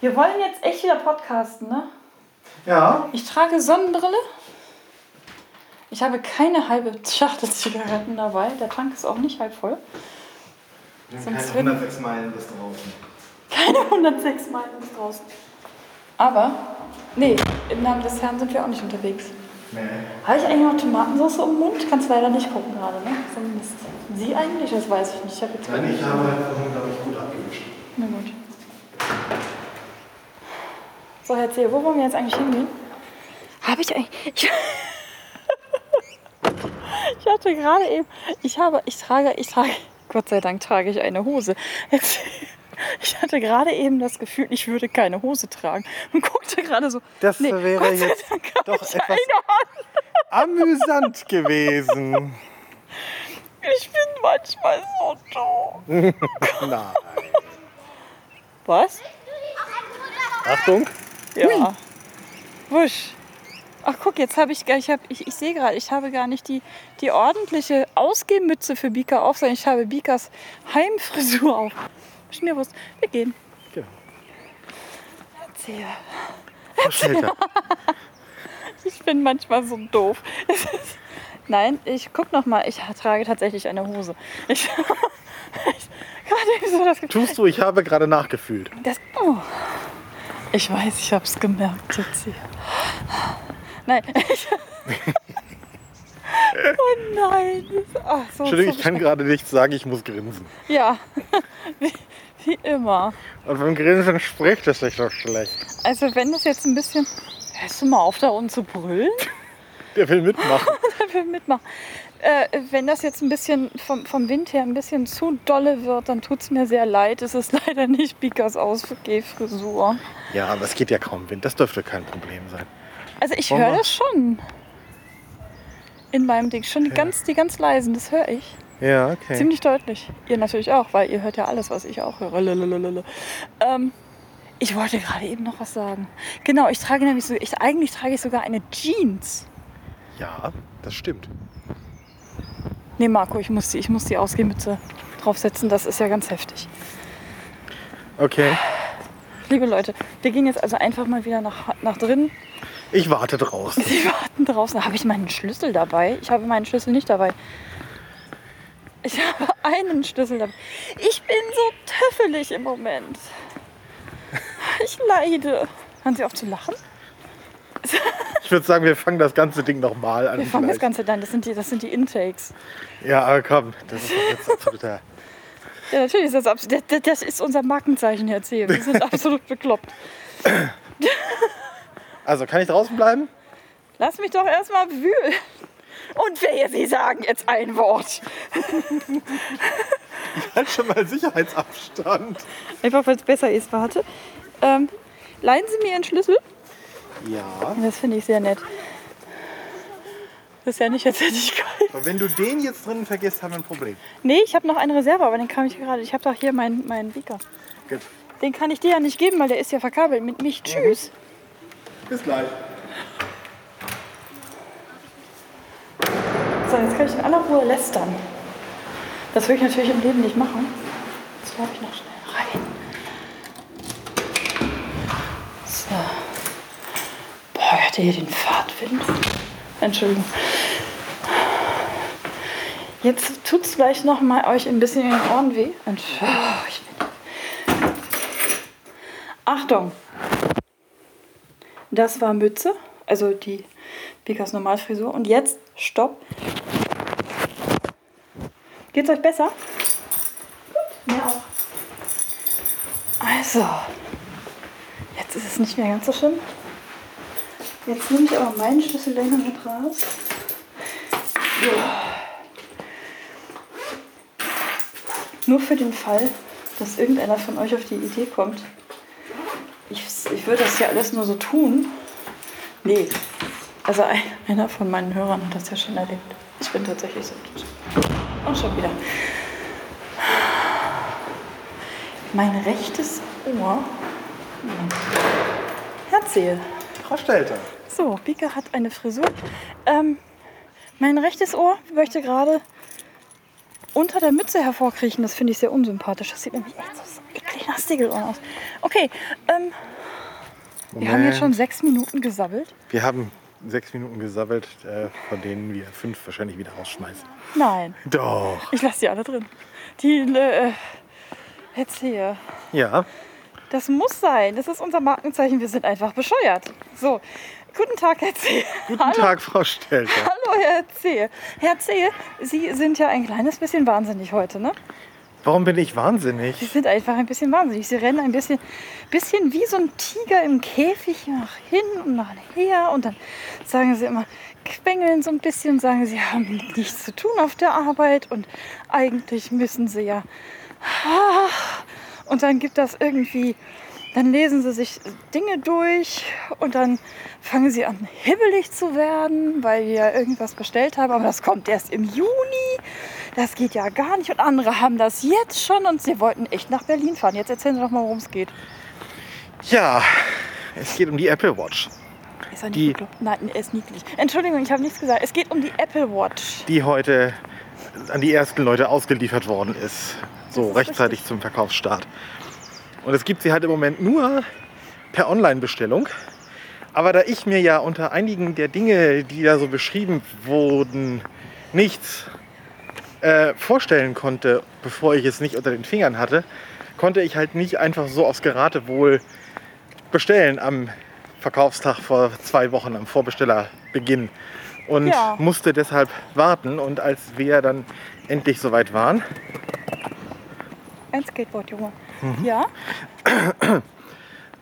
Wir wollen jetzt echt wieder podcasten, ne? Ja. Ich trage Sonnenbrille. Ich habe keine halbe Schachtel Zigaretten dabei. Der Tank ist auch nicht halb voll. Wir Sonst keine würden- 106 Meilen bis draußen. Keine 106 Meilen bis draußen. Aber, nee, im Namen des Herrn sind wir auch nicht unterwegs. Nee. Habe ich eigentlich noch Tomatensauce im Mund? Kannst leider nicht gucken gerade, ne? So ein Mist. Sie eigentlich? Das weiß ich nicht. Ich habe jetzt Nein, ich habe vorhin, glaube ich, gut abgewischt. Na gut. So, erzähl, wo wollen wir jetzt eigentlich hingehen? Habe ich eigentlich. Ich, ich hatte gerade eben. Ich habe. Ich trage. Ich trage. Gott sei Dank trage ich eine Hose. Jetzt, ich hatte gerade eben das Gefühl, ich würde keine Hose tragen. Und guckte gerade so. Das nee, wäre jetzt doch etwas-. Amüsant gewesen. Ich bin manchmal so doof. Nein. Was? Achtung. Ja. Wusch. Ach guck, jetzt habe ich, gar- ich, hab, ich, ich sehe gerade, ich habe gar nicht die, die ordentliche Ausgehmütze für Bika auf, sondern ich habe Bikas Heimfrisur auf. Bewusst. Wir gehen. Genau. Erzähl. Schelter. Ich bin manchmal so doof. Nein, ich guck noch mal. Ich trage tatsächlich eine Hose. Ich, ich so. Tust du, ich habe gerade nachgefühlt. Das, oh. Ich weiß, ich habe es gemerkt jetzt hier. Nein. Ich, oh nein. Das- Ach, so, Entschuldigung, ich kann gerade nichts sagen, ich muss grinsen. Ja, wie, wie immer. Und beim Grinsen spricht es sich doch schlecht. Also wenn das jetzt ein bisschen... Hörst du mal auf, da unten zu brüllen? Der will mitmachen. Der will mitmachen. Äh, wenn das jetzt ein bisschen vom, vom Wind her ein bisschen zu dolle wird, dann tut es mir sehr leid. Es ist leider nicht Bikas Ausgehfrisur. Ja, aber es geht ja kaum Wind. Das dürfte kein Problem sein. Also ich höre das schon. In meinem Ding. Schon die ganz, die ganz leisen, das höre ich. Ja, okay. Ziemlich deutlich. Ihr natürlich auch, weil ihr hört ja alles, was ich auch höre. Lalalala. Ähm, ich wollte gerade eben noch was sagen. Genau, ich trage nämlich so, ich, eigentlich trage ich sogar eine Jeans. Ja, das stimmt. Nee, Marco, ich muss die, ich muss die Ausgehmütze draufsetzen. Das ist ja ganz heftig. Okay. Liebe Leute, wir gehen jetzt also einfach mal wieder nach, nach drinnen. Ich warte draußen. Sie warten draußen. Habe ich meinen Schlüssel dabei? Ich habe meinen Schlüssel nicht dabei. Ich habe einen Schlüssel dabei. Ich bin so töffelig im Moment. Ich leide. Hören Sie auf zu lachen? Ich würde sagen, wir fangen das ganze Ding nochmal an. Wir fangen das vielleicht. Ganze dann. Das sind die, das sind die Intakes. Ja, aber komm, das ist jetzt absoluter. Ja, natürlich ist das absolut. Das, das ist unser Markenzeichen, Herr Zehe. Wir sind absolut bekloppt. Also, kann ich draußen bleiben? Lass mich doch erstmal wühlen. Und wehe, Sie sagen jetzt ein Wort. Halt schon mal Sicherheitsabstand. Einfach, weil es besser ist. Warte. Ähm, leihen Sie mir Ihren Schlüssel? Ja. Das finde ich sehr nett. Das ist ja nicht, ich keinen. Aber wenn du den jetzt drin vergisst, haben wir ein Problem. Nee, ich habe noch eine Reserve, aber den kann ich gerade. Ich habe doch hier meinen meinen Beaker. Gut. Den kann ich dir ja nicht geben, weil der ist ja verkabelt mit mich. Tschüss. Bis gleich. So, jetzt kann ich in aller Ruhe lästern. Das würde ich natürlich im Leben nicht machen. Jetzt laufe ich noch schnell rein. So. Ihr hier den Fahrtwind? Entschuldigung. Jetzt tut es gleich noch mal euch ein bisschen in den Ohren weh. Achtung! Das war Mütze, also die Bikas Normalfrisur. Und jetzt Stopp. Geht's euch besser? Gut, mir auch. Also, jetzt ist es nicht mehr ganz so schlimm. Jetzt nehme ich aber meinen Schlüssellänge mit raus. So. Nur für den Fall, dass irgendeiner von euch auf die Idee kommt. Ich, ich würde das ja alles nur so tun. Nee, also ein, einer von meinen Hörern hat das ja schon erlebt. Ich bin tatsächlich so. Und schon wieder. Mein rechtes Ohr. Erzähl. Frau Stelter. So, Bika hat eine Frisur. Ähm, mein rechtes Ohr möchte gerade unter der Mütze hervorkriechen. Das finde ich sehr unsympathisch. Das sieht nämlich echt so eklig die Nastigelohren aus. Okay, ähm, wir haben jetzt schon sechs Minuten gesabbelt. Wir haben sechs Minuten gesabbelt, äh, von denen wir fünf wahrscheinlich wieder rausschmeißen. Nein, Doch. ich lasse die alle drin. Die, äh, erzähl. Ja. Das muss sein. Das ist unser Markenzeichen. Wir sind einfach bescheuert. So, guten Tag, Herr C. Guten Hallo. Tag, Frau Stelter. Hallo, Herr C. Herr C., Sie sind ja ein kleines bisschen wahnsinnig heute, ne? Warum bin ich Sie wahnsinnig? sind einfach ein bisschen wahnsinnig. Sie rennen ein bisschen, bisschen wie so ein Tiger im Käfig nach hin und nach her. Und dann sagen sie immer, quengeln so ein bisschen, sagen, sie haben nichts zu tun auf der Arbeit. Und eigentlich müssen sie ja. Ah. Und dann gibt das irgendwie, dann lesen sie sich Dinge durch und dann fangen sie an, hibbelig zu werden, weil wir irgendwas bestellt haben. Aber das kommt erst im Juni. Das geht ja gar nicht. Und andere haben das jetzt schon und sie wollten echt nach Berlin fahren. Jetzt erzählen Sie doch mal, worum es geht. Ja, es geht um die Apple Watch, Ist er nicht Die- bekloppt? Nein, er ist niedlich. Entschuldigung, ich habe nichts gesagt. Es geht um die Apple Watch. die heute an die ersten Leute ausgeliefert worden ist. So ist rechtzeitig zum Verkaufsstart. Und es gibt sie halt im Moment nur per Online-Bestellung. Aber da ich mir ja unter einigen der Dinge, die da so beschrieben wurden, nichts äh, vorstellen konnte, bevor ich es nicht unter den Fingern hatte, konnte ich halt nicht einfach so aufs Geratewohl bestellen am Verkaufstag vor zwei Wochen, am Vorbestellerbeginn. Und Ja. musste deshalb warten. Und als wir dann endlich soweit waren, Ein Skateboard, Junge. Mhm. Ja? ähm,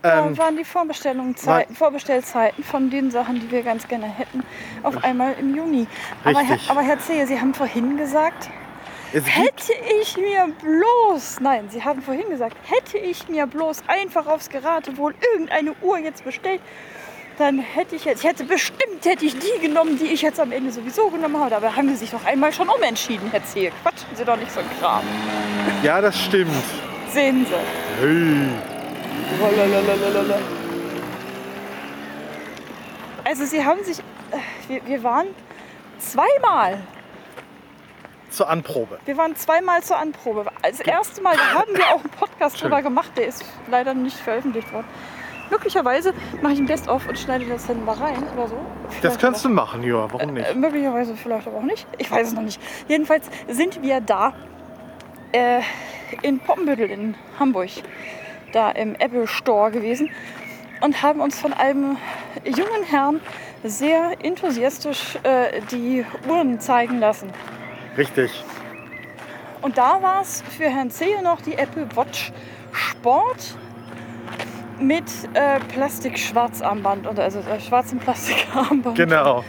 da waren die Vorbestellungen, Zeiten, Vorbestellzeiten von den Sachen, die wir ganz gerne hätten, auf einmal im Juni. Aber, Herr, aber Herr Zehe, Sie haben vorhin gesagt, hätte ich mir bloß, nein, Sie haben vorhin gesagt, hätte ich mir bloß einfach aufs Geratewohl irgendeine Uhr jetzt bestellt, dann hätte ich jetzt, ich hätte bestimmt, hätte ich die genommen, die ich jetzt am Ende sowieso genommen habe. Dabei haben Sie sich doch einmal schon umentschieden, Herr Zehe. Quatschen Sie doch nicht so ein Kram. Ja, das stimmt. Sehen Sie. Hey. Lalalala. Also Sie haben sich, äh, wir, wir waren zweimal, Zur Anprobe. wir waren zweimal zur Anprobe. Das erste Mal, haben wir auch einen Podcast drüber gemacht, der ist leider nicht veröffentlicht worden. Möglicherweise mache ich ein Best-of und schneide das dann mal rein oder so. Das Vielleicht kannst aber- du machen, ja, warum Äh, nicht? möglicherweise vielleicht aber auch nicht. Ich weiß es noch nicht. Jedenfalls sind wir da äh, in Poppenbüttel in Hamburg, da im Apple Store gewesen und haben uns von einem jungen Herrn sehr enthusiastisch äh, die Uhren zeigen lassen. Richtig. Und da war es für Herrn Zehe noch die Apple Watch Sport mit äh, Plastik-Schwarzarmband oder also äh, schwarzem Plastikarmband Genau.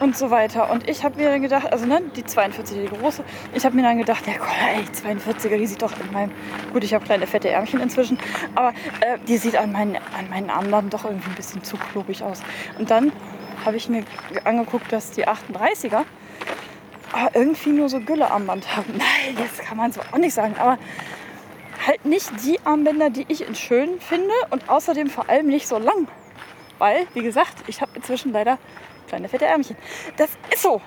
Und so weiter. Und ich habe mir dann gedacht, also ne, die 42, die große, ich habe mir dann gedacht, ja Gott, ey, 42er, die sieht doch an meinem, gut, ich habe kleine fette Ärmchen inzwischen, aber äh, die sieht an meinen, an meinen Armband doch irgendwie ein bisschen zu klobig aus. Und dann habe ich mir angeguckt, dass die 38er aber irgendwie nur so Güllearmband haben. Nein, das kann man so auch nicht sagen, aber halt nicht die Armbänder, die ich in schön finde und außerdem vor allem nicht so lang. Weil, wie gesagt, ich habe inzwischen leider kleine fette Ärmchen. Das ist so.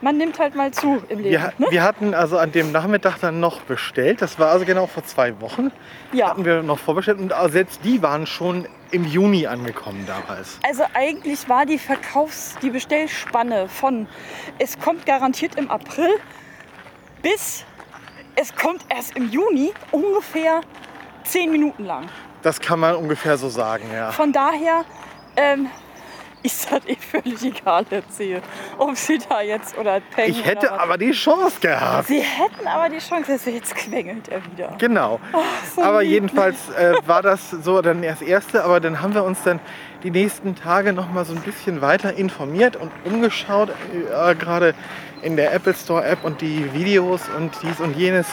Man nimmt halt mal zu im Leben. Wir, ne? wir hatten also an dem Nachmittag dann noch bestellt. Das war also genau vor zwei Wochen. Ja. Hatten wir noch vorbestellt. Und selbst die waren schon im Juni angekommen damals. Also eigentlich war die Verkaufs-, die Bestellspanne von es kommt garantiert im April bis es kommt erst im Juni ungefähr zehn Minuten lang. Das kann man ungefähr so sagen, ja. Von daher ähm, ist das eh völlig egal, erzähle. Ob sie da jetzt oder Peng Ich hätte aber die Chance gehabt. Sie hätten aber die Chance, dass jetzt quengelt er wieder. Genau. so aber lieb. jedenfalls äh, war das so dann das erste, aber dann haben wir uns dann die nächsten Tage noch mal so ein bisschen weiter informiert und umgeschaut, äh, gerade in der Apple Store App und die Videos und dies und jenes.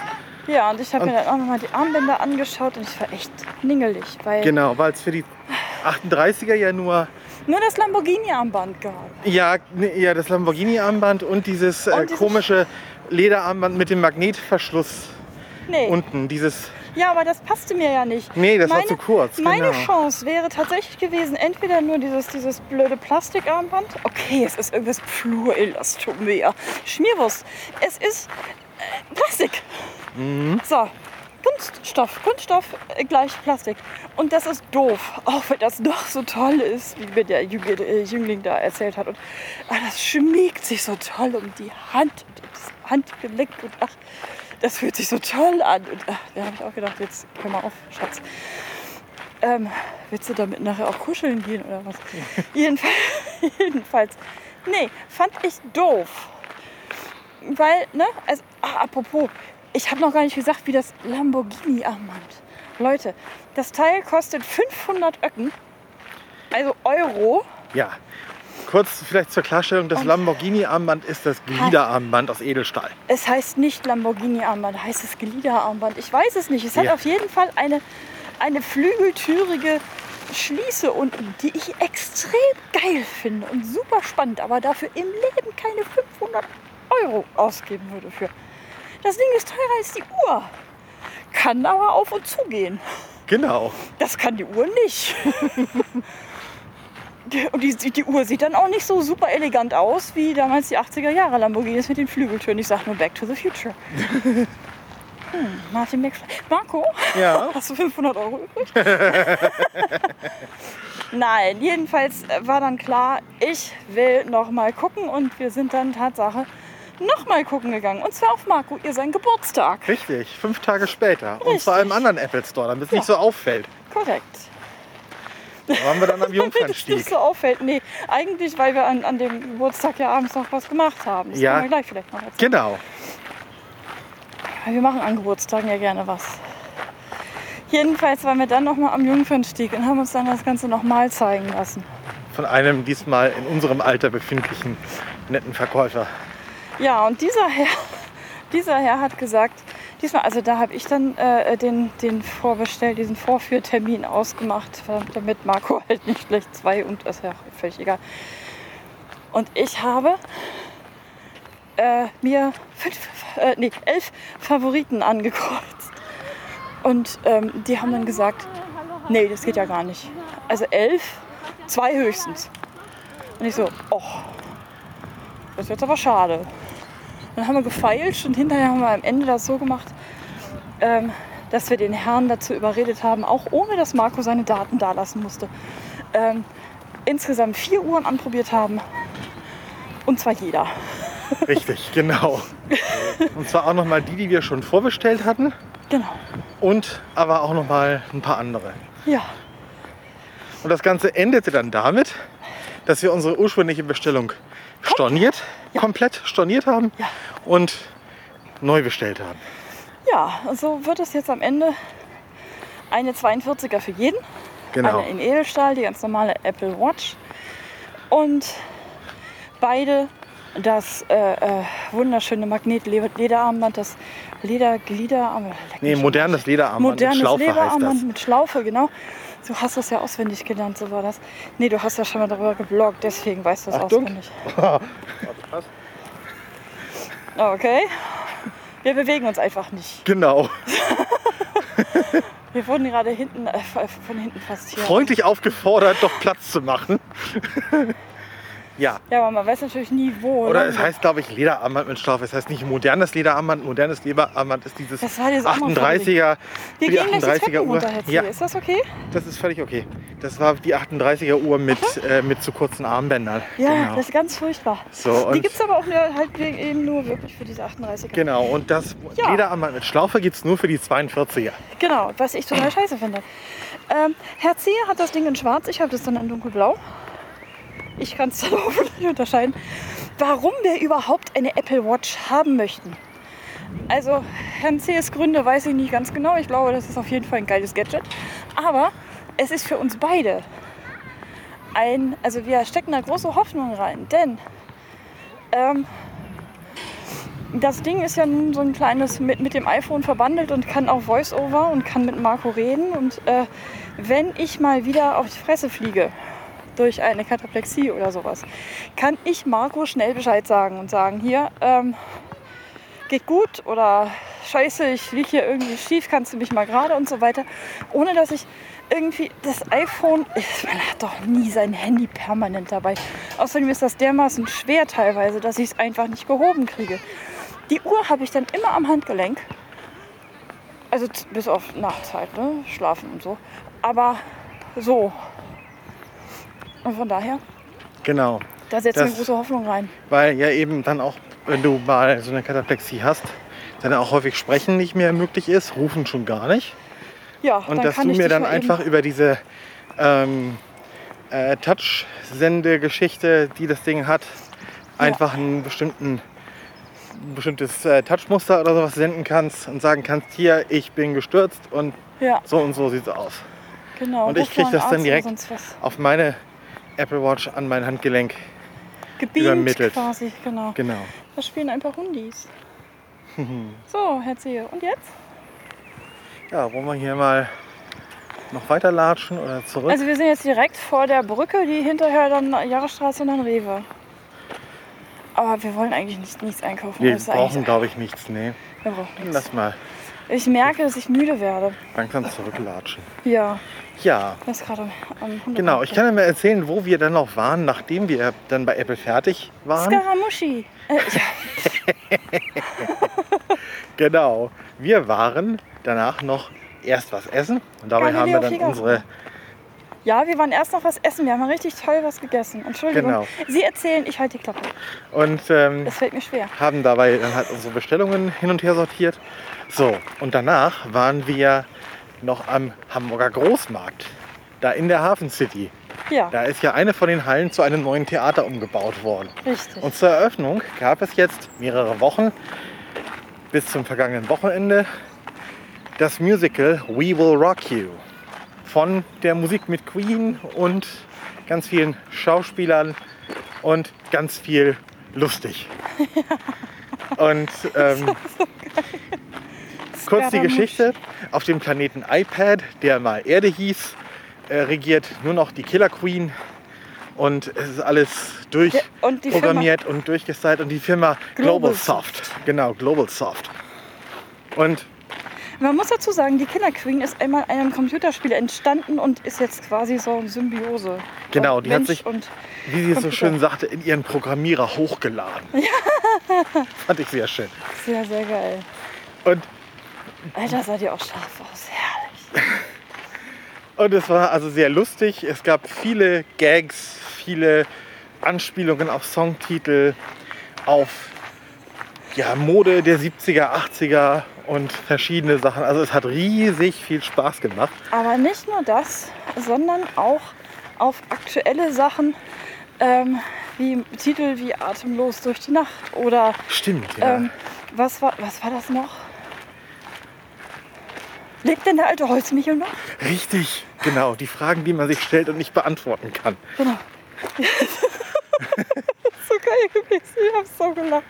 Ja, und ich habe mir dann auch nochmal die Armbänder angeschaut und ich war echt ningelig, weil Genau, weil es für die 38er ja nur nur das Lamborghini-Armband gab. ja, ne, ja das Lamborghini Armband und dieses äh, Und dieses- komische Lederarmband mit dem Magnetverschluss Nee. unten, dieses ja, aber das passte mir ja nicht. Nee, das war zu kurz, Meine genau. Chance wäre tatsächlich gewesen, entweder nur dieses, dieses blöde Plastikarmband. Okay, es ist irgendwas Fluorelastomer. Schmierwurst. Es ist äh, Plastik. Mhm. So. Kunststoff, Kunststoff äh, gleich Plastik. Und das ist doof, auch wenn das noch so toll ist, wie mir der Jüngling, äh, da erzählt hat. Und ah, das schmiegt sich so toll um die Hand das Handgelenk und ach, das fühlt sich so toll an. Und ach, da habe ich auch gedacht, jetzt hör mal auf, Schatz. Ähm, willst du damit nachher auch kuscheln gehen oder was? Jedenfalls, jedenfalls, nee, fand ich doof. Weil, ne, also, ach, apropos, ich habe noch gar nicht gesagt, wie das Lamborghini-Armband. Leute, das Teil kostet 500 Öcken, also Euro. Ja. Kurz vielleicht zur Klarstellung, das Lamborghini-Armband ist das Gliederarmband aus Edelstahl. Es heißt nicht Lamborghini-Armband, heißt es Gliederarmband. Ich weiß es nicht. Es hat Ja. auf jeden Fall eine, eine flügeltürige Schließe unten, die ich extrem geil finde und super spannend, aber dafür im Leben keine 500 Euro ausgeben würde für. Das Ding ist teurer als die Uhr. Kann aber auf und zugehen. Genau. Das kann die Uhr nicht. Die- Und die, die Uhr sieht dann auch nicht so super elegant aus wie damals die 80er Jahre Lamborghinis mit den Flügeltüren. Ich sag nur Back to the Future. Hm, Martin McFly. Marco, Ja. hast du 500 Euro übrig? Nein, jedenfalls war dann klar, ich will noch mal gucken und wir sind dann Tatsache noch mal gucken gegangen. Und zwar auf Marco, ihr sein Geburtstag. Richtig, fünf Tage später. Und Richtig. zwar im anderen Apple Store, damit es nicht so auffällt. Korrekt. Da waren wir dann am Damit es nicht Jungfernstieg. so auffällt. Nee, eigentlich, weil wir an, an dem Geburtstag ja abends noch was gemacht haben. Das Ja. können wir gleich vielleicht noch erzählen. Genau. Wir machen an Geburtstagen ja gerne was. Jedenfalls waren wir dann noch mal am Jungfernstieg und haben uns dann das Ganze noch mal zeigen lassen. Von einem diesmal in unserem Alter befindlichen netten Verkäufer. Ja, und dieser Herr, dieser Herr hat gesagt, diesmal, also da habe ich dann äh, den, den Vorbestell, diesen Vorführtermin ausgemacht, damit Marco halt nicht gleich zwei und ist ja völlig egal. Und ich habe äh, mir fünf, äh, nee, elf Favoriten angekreuzt. Und ähm, die haben dann gesagt, nee, das geht ja gar nicht. Also elf, zwei höchstens. Und ich so, oh, das ist jetzt aber schade. Dann haben wir gefeilscht und hinterher haben wir am Ende das so gemacht, ähm, dass wir den Herrn dazu überredet haben, auch ohne dass Marco seine Daten dalassen musste, ähm, insgesamt vier Uhren anprobiert haben. Und zwar jeder. Richtig, genau. Und zwar auch nochmal die, die wir schon vorbestellt hatten. Genau. Und aber auch nochmal ein paar andere. Ja. Und das Ganze endete dann damit, dass wir unsere ursprüngliche Bestellung storniert, komplett storniert haben Ja. und neu bestellt haben. Ja, und so wird es jetzt am Ende eine 42er für jeden. Genau. Eine in Edelstahl, die ganz normale Apple Watch. Und beide das äh, äh, wunderschöne Magnet-Lederarmband, das Ledergliederarmband. Nee, modernes. Lederarmband mit Modernes Schlaufe heißt Lederarmband das. mit Schlaufe, genau. Du hast das ja auswendig gelernt, so war das. Nee, du hast ja schon mal darüber gebloggt, deswegen weißt du es auswendig. Okay. Wir bewegen uns einfach nicht. Genau. Wir wurden gerade hinten, äh, von hinten fast hier. Freundlich aufgefordert, doch Platz zu machen. ja. Ja, aber man weiß natürlich nie, wo. Oder ne? es heißt, glaube ich, Lederarmband mit Schlaufe. Es heißt nicht modernes Lederarmband. Modernes Lederarmband ist dieses Das war dieses andere 38er, Wir die gehen gleich die 38er Treppen Uhr. Ja, Ist das okay? das ist völlig okay. Das war die 38er Uhr mit, äh, mit zu kurzen Armbändern. Ja, genau. das ist ganz furchtbar. So, die gibt es aber auch nur, halt eben nur wirklich für diese 38er. Genau, und das Ja. Lederarmband mit Schlaufe gibt es nur für die 42er. Genau, was ich total scheiße finde. Ähm, Herr Zier hat das Ding in schwarz, ich habe das dann in dunkelblau. Ich kann es dann hoffentlich unterscheiden, warum wir überhaupt eine Apple Watch haben möchten. Also, Herrn Zehrs Gründe weiß ich nicht ganz genau. Ich glaube, das ist auf jeden Fall ein geiles Gadget. Aber es ist für uns beide ein, also wir stecken da große Hoffnung rein, denn ähm, das Ding ist ja nun so ein kleines mit, mit dem iPhone verbandelt und kann auch Voice-Over und kann mit Marco reden. Und äh, wenn ich mal wieder auf die Fresse fliege durch eine Kataplexie oder sowas, kann ich Marco schnell Bescheid sagen und sagen, hier, ähm, geht gut oder scheiße, ich liege hier irgendwie schief, kannst du mich mal gerade und so weiter. Ohne dass ich irgendwie das iPhone, man hat doch nie sein Handy permanent dabei. Außerdem ist das dermaßen schwer teilweise, dass ich es einfach nicht gehoben kriege. Die Uhr habe ich dann immer am Handgelenk. Also bis auf Nachtzeit, ne? Schlafen und so. Aber so. Und von daher, Genau. da wir Das- große Hoffnung rein. Weil ja eben dann auch, wenn du mal so eine Kataplexie hast, dann auch häufig Sprechen nicht mehr möglich ist, Rufen schon gar nicht. Ja, Und dass du mir dann einfach über diese ähm, äh, Touch-Sende-Geschichte, die das Ding hat, einfach einen bestimmten ein bestimmtes äh, Touchmuster oder sowas senden kannst und sagen kannst, hier, ich bin gestürzt und Ja, so und so sieht's aus. genau. Und ich Ruf krieg mal einen das dann direkt. Auf meine Apple Watch an mein Handgelenk. Gebeamt übermittelt. quasi, genau. Genau. Da spielen ein paar Hundis. so, Herr Zehe. Und jetzt? Ja, wollen wir hier mal noch weiter latschen oder zurück? Also wir sind jetzt direkt vor der Brücke, die hinterher dann Jahresstraße und dann Rewe. Aber wir wollen eigentlich nicht, nichts einkaufen. wir brauchen, glaube ich, nichts. Nee. wir brauchen nichts. Lass mal Ich merke, dass ich müde werde. langsam zurücklatschen. Ja, Ja, das gerade am genau. Ich kann ja mal erzählen, wo wir dann noch waren, nachdem wir dann bei Apple fertig waren. Skaramushi. Äh, ja, Genau. Wir waren danach noch erst was essen und dabei haben wir dann unsere ja, wir waren erst noch was essen. Wir haben richtig toll was gegessen. Entschuldigung. Genau. Sie erzählen, ich halte die Klappe. und ähm, Das fällt mir schwer. haben dabei dann halt unsere Bestellungen hin und her sortiert. So, und danach waren wir noch am Hamburger Großmarkt, da in der Hafen City. Ja, Da ist ja eine von den Hallen zu einem neuen Theater umgebaut worden. richtig. Und zur Eröffnung gab es jetzt mehrere Wochen bis zum vergangenen Wochenende das Musical We Will Rock You von der Musik mit Queen und ganz vielen Schauspielern und ganz viel lustig. Und ähm, kurz die. Geschichte. Auf dem Planeten iPad, der mal Erde hieß, äh, regiert nur noch die Killer Queen. Und es ist alles Ja, und durchprogrammiert und durchgestylt. Und die Firma Global GlobalSoft. Genau, GlobalSoft. Und Man muss dazu sagen, die Killer Queen ist einmal in einem Computerspiel entstanden und ist jetzt quasi so eine Symbiose. Genau, die hat Mensch sich- Und wie sie es so schön sagte, in ihren Programmierer hochgeladen. Fand ich sehr schön. sehr, sehr geil. Und Alter, seid ihr auch scharf aus. Herrlich. Und es war also sehr lustig. Es gab viele Gags, viele Anspielungen auf Songtitel, auf ja, Mode der 70er, 80er und verschiedene Sachen. Also es hat riesig viel Spaß gemacht. Aber nicht nur das, sondern auch auf aktuelle Sachen ähm, wie Titel wie Atemlos durch die Nacht oder Stimmt, ja. ähm, was, war, was war das noch? Lebt denn der alte Holzmichel noch? Richtig, genau. Die Fragen, die man sich stellt und nicht beantworten kann. Genau. so geil gewesen. Ich hab so gelacht.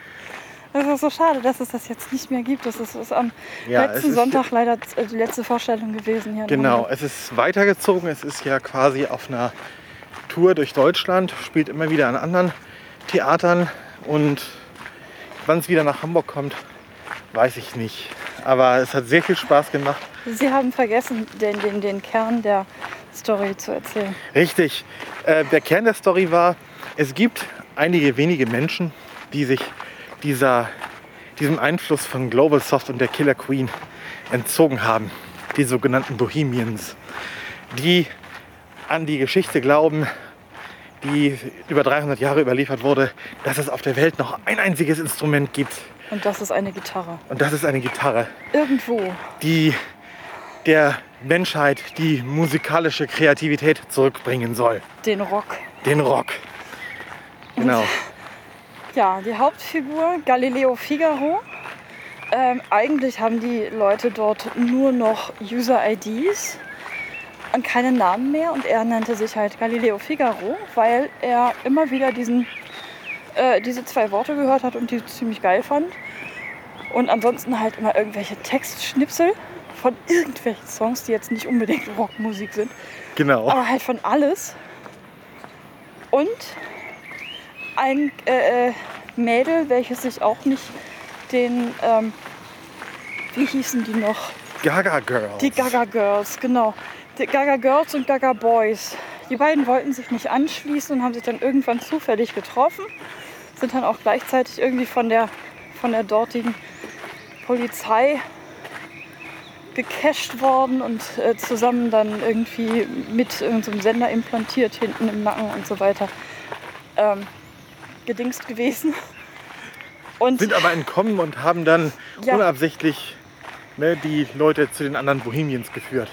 Es ist so schade, dass es das jetzt nicht mehr gibt. Das ist, ist am Ja, letzten Sonntag leider äh, die letzte Vorstellung gewesen hier. Genau, es ist weitergezogen. Es ist ja quasi auf einer Tour durch Deutschland, spielt immer wieder an anderen Theatern und wann es wieder nach Hamburg kommt, weiß ich nicht. Aber es hat sehr viel Spaß gemacht. Sie haben vergessen, den, den, den Kern der Story zu erzählen. Richtig. Äh, der Kern der Story war, es gibt einige wenige Menschen, die sich dieser, diesem Einfluss von Global Soft und der Killer Queen entzogen haben. Die sogenannten Bohemians. Die an die Geschichte glauben, die über 300 Jahre überliefert wurde, dass es auf der Welt noch ein einziges Instrument gibt. Und das ist eine Gitarre. Und das ist eine Gitarre, Irgendwo. die der Menschheit die musikalische Kreativität zurückbringen soll. Den Rock. Den Rock. Genau. Ja, die Hauptfigur Galileo Figaro. Ähm, eigentlich haben die Leute dort nur noch User-IDs und keine Namen mehr. Und er nannte sich halt Galileo Figaro, weil er immer wieder diesen, äh, diese zwei Worte gehört hat und die ziemlich geil fand. Und ansonsten halt immer irgendwelche Textschnipsel von irgendwelchen Songs, die jetzt nicht unbedingt Rockmusik sind. Genau. aber halt von alles. Und ein äh, äh, Mädel, welches sich auch nicht den, ähm, wie hießen die noch? Gaga Girls. Die Gaga Girls, genau. Die Gaga Girls und Gaga Boys. Die beiden wollten sich nicht anschließen und haben sich dann irgendwann zufällig getroffen. Sind dann auch gleichzeitig irgendwie von der, von der dortigen Polizei gecached worden und äh, zusammen dann irgendwie mit irgendeinem Sender implantiert hinten im Nacken und so weiter ähm, gedingst gewesen. Und Sind aber entkommen und haben dann Ja. unabsichtlich ne, die Leute zu den anderen Bohemians geführt.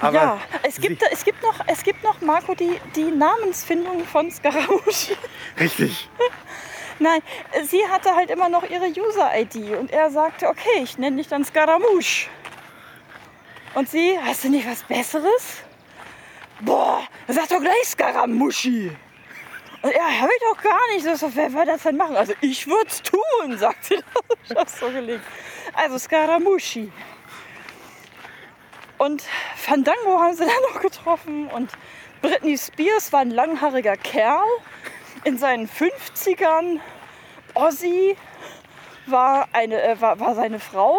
Aber ja, es gibt, es gibt noch, es gibt noch, Marco, die, die Namensfindung von Scaramouche. Richtig. Nein, sie hatte halt immer noch ihre User-ID und er sagte, okay, ich nenne dich dann Scaramouche. Und sie, hast du nicht was Besseres? Boah, sag doch gleich Scaramuschi. Und er, hab ich doch gar nicht. So, wer wird das denn machen? Also ich würde es tun, sagt sie. Ich hab's so gelegt. Also Scaramuschi. Und Fandango haben sie dann noch getroffen und Britney Spears war ein langhaariger Kerl in seinen 50ern. Ozzy war, eine, äh, war, war seine Frau.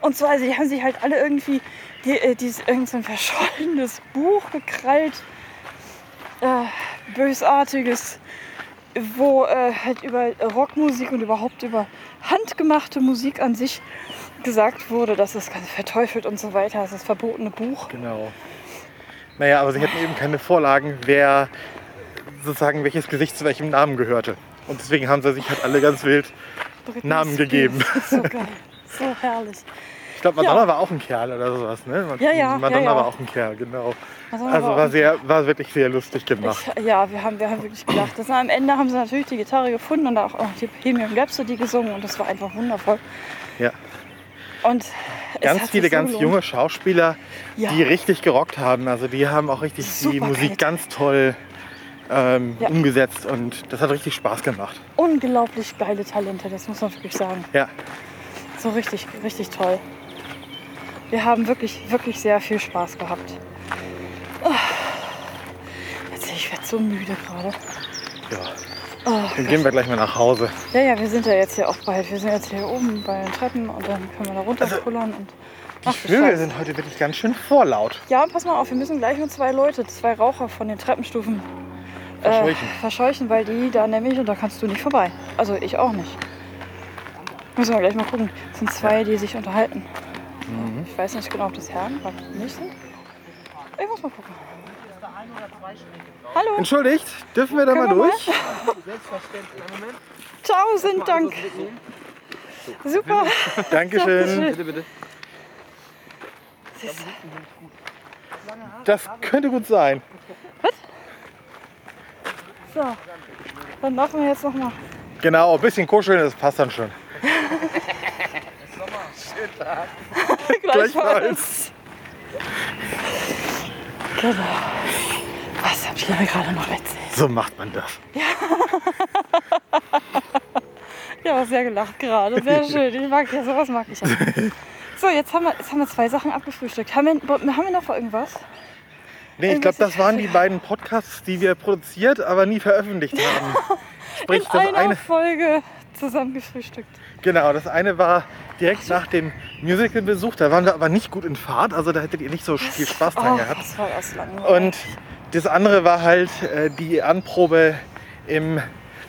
Und so, also die haben sich halt alle irgendwie die, äh, dieses, irgend so ein verschollenes Buch gekrallt. Äh, bösartiges, wo äh, halt über Rockmusik und überhaupt über handgemachte Musik an sich gesagt wurde, dass es ganz verteufelt und so weiter. Das ist das verbotene Buch. Genau. Naja, aber sie hatten eben keine Vorlagen, wer sozusagen welches Gesicht zu welchem Namen gehörte. Und deswegen haben sie sich halt alle ganz wild. Namen gegeben. So geil. So herrlich. Ich glaube, Madonna Ja. war auch ein Kerl oder sowas, ne? Ja, ja, Madonna ja, war auch ein Kerl, genau. Madonna Also war sehr, war wirklich sehr lustig gemacht. Ich, ja, wir haben, wir haben wirklich gelacht. Das, am Ende haben sie natürlich die Gitarre gefunden und auch, auch die Bohemian Rhapsody gesungen und das war einfach wundervoll. Ja. Und Ganz viele so ganz gelohnt. junge Schauspieler, Ja. die richtig gerockt haben. Also die haben auch richtig die Super Musik geil. ganz toll ähm, Ja. umgesetzt und das hat richtig Spaß gemacht. Unglaublich geile Talente, das muss man wirklich sagen. Ja, So richtig, richtig toll. Wir haben wirklich, wirklich sehr viel Spaß gehabt. Ah. Jetzt, ich werde so müde gerade. ja. Oh, Dann gehen wir gleich mal nach Hause. Ja, ja, wir sind ja jetzt hier auch bald. Wir sind jetzt hier oben bei den Treppen und dann können wir da runterkullern. und Die Ach, du Vögel sind heute wirklich ganz schön vorlaut. Ja, pass mal auf, wir müssen gleich nur zwei Leute, zwei Raucher von den Treppenstufen Verscheuchen. Äh, verscheuchen, weil die da nämlich, und da kannst du nicht vorbei. Also ich auch nicht. Müssen wir gleich mal gucken. Es sind zwei, die sich unterhalten. Mhm. Ich weiß nicht genau, ob das Herren oder nicht sind. Ich muss mal gucken. Hallo, Entschuldigt, dürfen wir da mal Können wir durch? tausend Dank. Super. Dankeschön. Bitte, bitte. Das könnte gut sein. So, dann laufen wir jetzt noch mal. Genau, ein bisschen kuscheln, das passt dann schon. Gleichfalls. Genau. Was habt ihr mir gerade noch erzählt? So macht man das. Ja, aber sehr gelacht gerade. Sehr schön. Ich mag ja, sowas mag ich ja. So, jetzt haben wir, jetzt haben wir zwei Sachen abgefrühstückt. Haben wir, haben wir noch irgendwas? Nee, ich glaube, das waren die beiden Podcasts, die wir produziert, aber nie veröffentlicht haben. Sprich, In das einer eine, Folge zusammen gefrühstückt. genau, das eine war direkt nach dem Musical-Besuch. Da waren wir aber nicht gut in Fahrt, also da hättet ihr nicht so viel Spaß dran Oh, gehabt. das war das langweilig. Und das andere war halt äh, die Anprobe im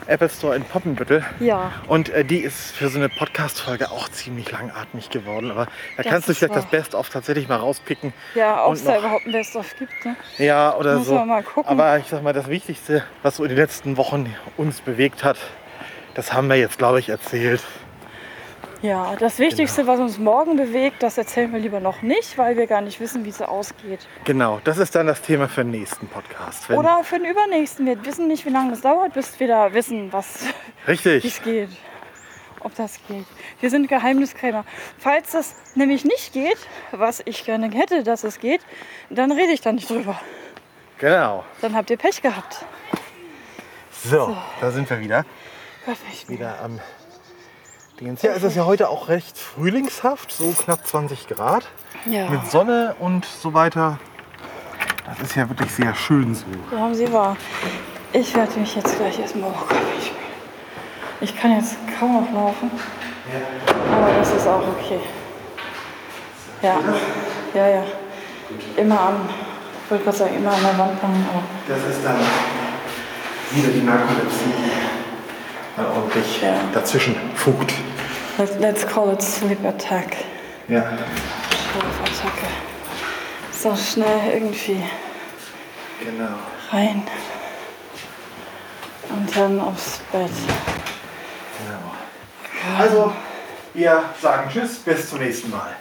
Apple Store in Poppenbüttel. ja, Und äh, die ist für so eine Podcast-Folge auch ziemlich langatmig geworden. Aber da Das kannst du vielleicht das. Best-of tatsächlich mal rauspicken. ja, ob es da überhaupt ein Best-of gibt. Ne? Ja, oder Muss so. mal gucken. Aber ich sag mal, das Wichtigste, was so in den letzten Wochen uns bewegt hat, das haben wir jetzt, glaube ich, erzählt. Ja, das Wichtigste, was uns morgen bewegt, das erzählen wir lieber noch nicht, weil wir gar nicht wissen, wie es ausgeht. Genau, das ist dann das Thema für den nächsten Podcast. Wenn, Oder für den übernächsten. Wir wissen nicht, wie lange das dauert, bis wir da wissen, was wie Richtig. es geht. Ob das geht. Wir sind Geheimniskrämer. Falls das nämlich nicht geht, was ich gerne hätte, dass es geht, dann rede ich da nicht drüber. Genau. Dann habt ihr Pech gehabt. So, da sind wir wieder. Wieder am Dingens. Ja, es ist ja heute auch recht frühlingshaft, so knapp 20 Grad. Ja, Mit Sonne und so weiter. Das ist ja wirklich sehr schön so. so haben sie wahr. Ich werde mich jetzt gleich erstmal. Gott, ich, ich kann jetzt kaum noch laufen. Aber das ist auch okay. Ja, ja, ja. Immer am, ich wollte gerade sagen, immer an der Wand hängen, Das ist dann wieder die Narkolepsie, ordentlich Ja. dazwischen fugt. let, let's call it sleep attack. Ja. Schlafattacke. So schnell irgendwie Genau. rein. Und dann aufs Bett. genau. Also, wir sagen Tschüss, bis zum nächsten Mal.